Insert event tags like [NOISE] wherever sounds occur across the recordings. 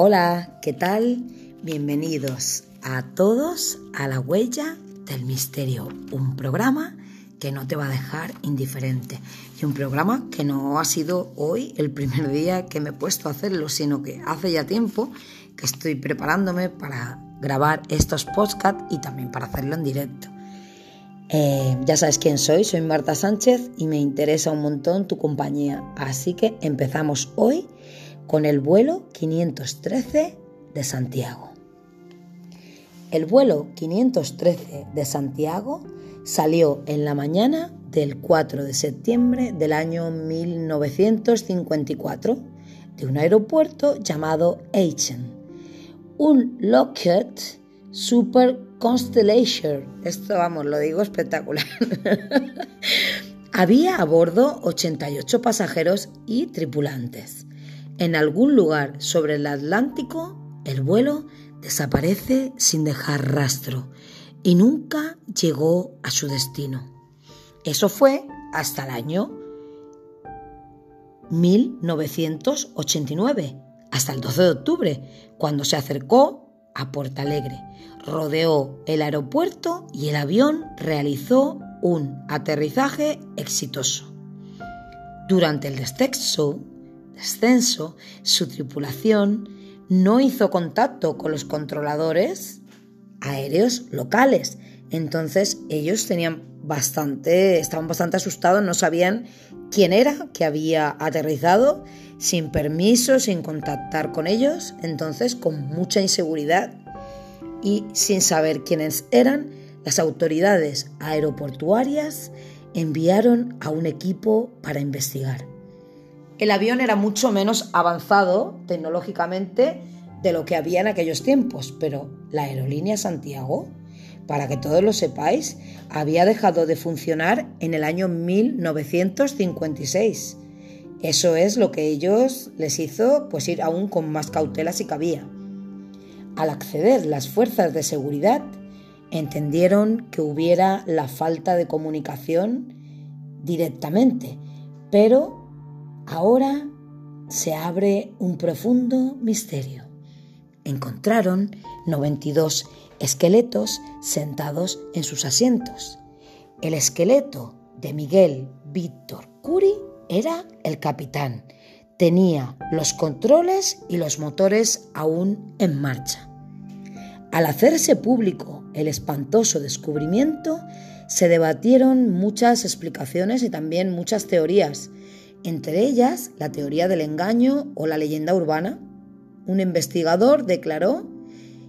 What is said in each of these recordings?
Hola, ¿qué tal? Bienvenidos a todos a La Huella del Misterio, un programa que no te va a dejar indiferente y un programa que no ha sido hoy el primer día que me he puesto a hacerlo, sino que hace ya tiempo que estoy preparándome para grabar estos podcasts y también para hacerlo en directo. Eh, ya sabes quién soy, soy Marta Sánchez y me interesa un montón tu compañía, así que empezamos hoy con el vuelo 513 de Santiago. El vuelo 513 de Santiago salió en la mañana del 4 de septiembre del año 1954 de un aeropuerto llamado Aachen, un Lockheed Super Constellation. Esto, vamos, lo digo espectacular. [LAUGHS] Había a bordo 88 pasajeros y tripulantes. En algún lugar sobre el Atlántico, el vuelo desaparece sin dejar rastro y nunca llegó a su destino. Eso fue hasta el año 1989, hasta el 12 de octubre, cuando se acercó a Puerto Alegre, rodeó el aeropuerto y el avión realizó un aterrizaje exitoso. Durante el descenso, descenso, su tripulación no hizo contacto con los controladores aéreos locales. Entonces ellos tenían bastante, estaban bastante asustados, no sabían quién era que había aterrizado sin permiso, sin contactar con ellos, entonces con mucha inseguridad y sin saber quiénes eran, las autoridades aeroportuarias enviaron a un equipo para investigar. El avión era mucho menos avanzado tecnológicamente de lo que había en aquellos tiempos, pero la aerolínea Santiago, para que todos lo sepáis, había dejado de funcionar en el año 1956 eso es lo que ellos les hizo pues ir aún con más cautela si cabía. Al acceder las fuerzas de seguridad, entendieron que hubiera la falta de comunicación directamente, pero ahora se abre un profundo misterio. Encontraron 92 esqueletos sentados en sus asientos. El esqueleto de Miguel Víctor Curi era el capitán. Tenía los controles y los motores aún en marcha. Al hacerse público el espantoso descubrimiento, se debatieron muchas explicaciones y también muchas teorías, entre ellas la teoría del engaño o la leyenda urbana. Un investigador declaró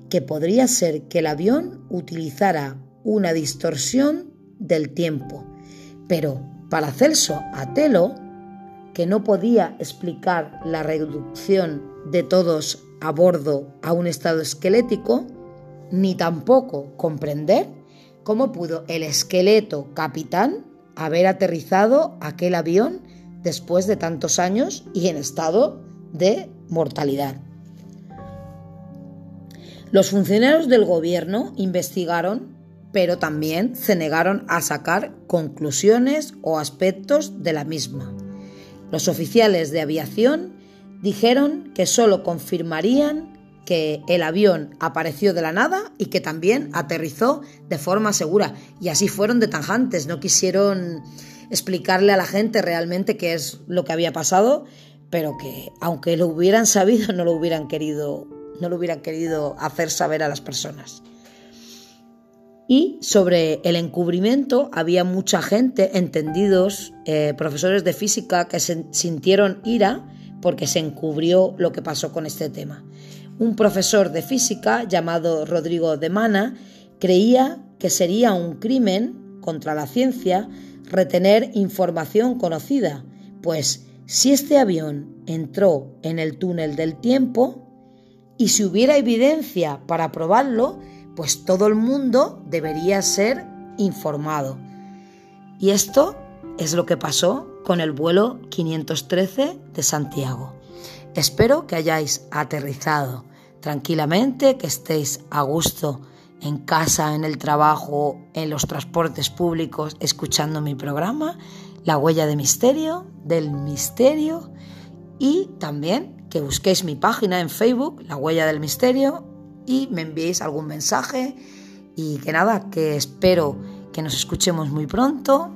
que podría ser que el avión utilizara una distorsión del tiempo, pero para Celso Atelo, que no podía explicar la reducción de todos a bordo a un estado esquelético, ni tampoco comprender cómo pudo el esqueleto capitán haber aterrizado aquel avión después de tantos años y en estado de mortalidad. Los funcionarios del gobierno investigaron, pero también se negaron a sacar conclusiones o aspectos de la misma. Los oficiales de aviación dijeron que solo confirmarían que el avión apareció de la nada y que también aterrizó de forma segura. Y así fueron de tajantes, no quisieron explicarle a la gente realmente qué es lo que había pasado, pero que aunque lo hubieran sabido no lo hubieran querido, no lo hubieran querido hacer saber a las personas. Y sobre el encubrimiento había mucha gente, entendidos, eh, profesores de física, que se sintieron ira porque se encubrió lo que pasó con este tema. Un profesor de física llamado Rodrigo de Mana creía que sería un crimen contra la ciencia retener información conocida, pues si este avión entró en el túnel del tiempo y si hubiera evidencia para probarlo, pues todo el mundo debería ser informado. Y esto es lo que pasó con el vuelo 513 de Santiago. Espero que hayáis aterrizado tranquilamente, que estéis a gusto en casa, en el trabajo, en los transportes públicos, escuchando mi programa, La huella de misterio, del misterio, y también que busquéis mi página en Facebook, La Huella del Misterio, y me enviéis algún mensaje y que nada, que espero que nos escuchemos muy pronto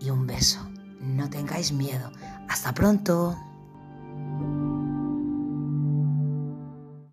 y un beso. No tengáis miedo. Hasta pronto.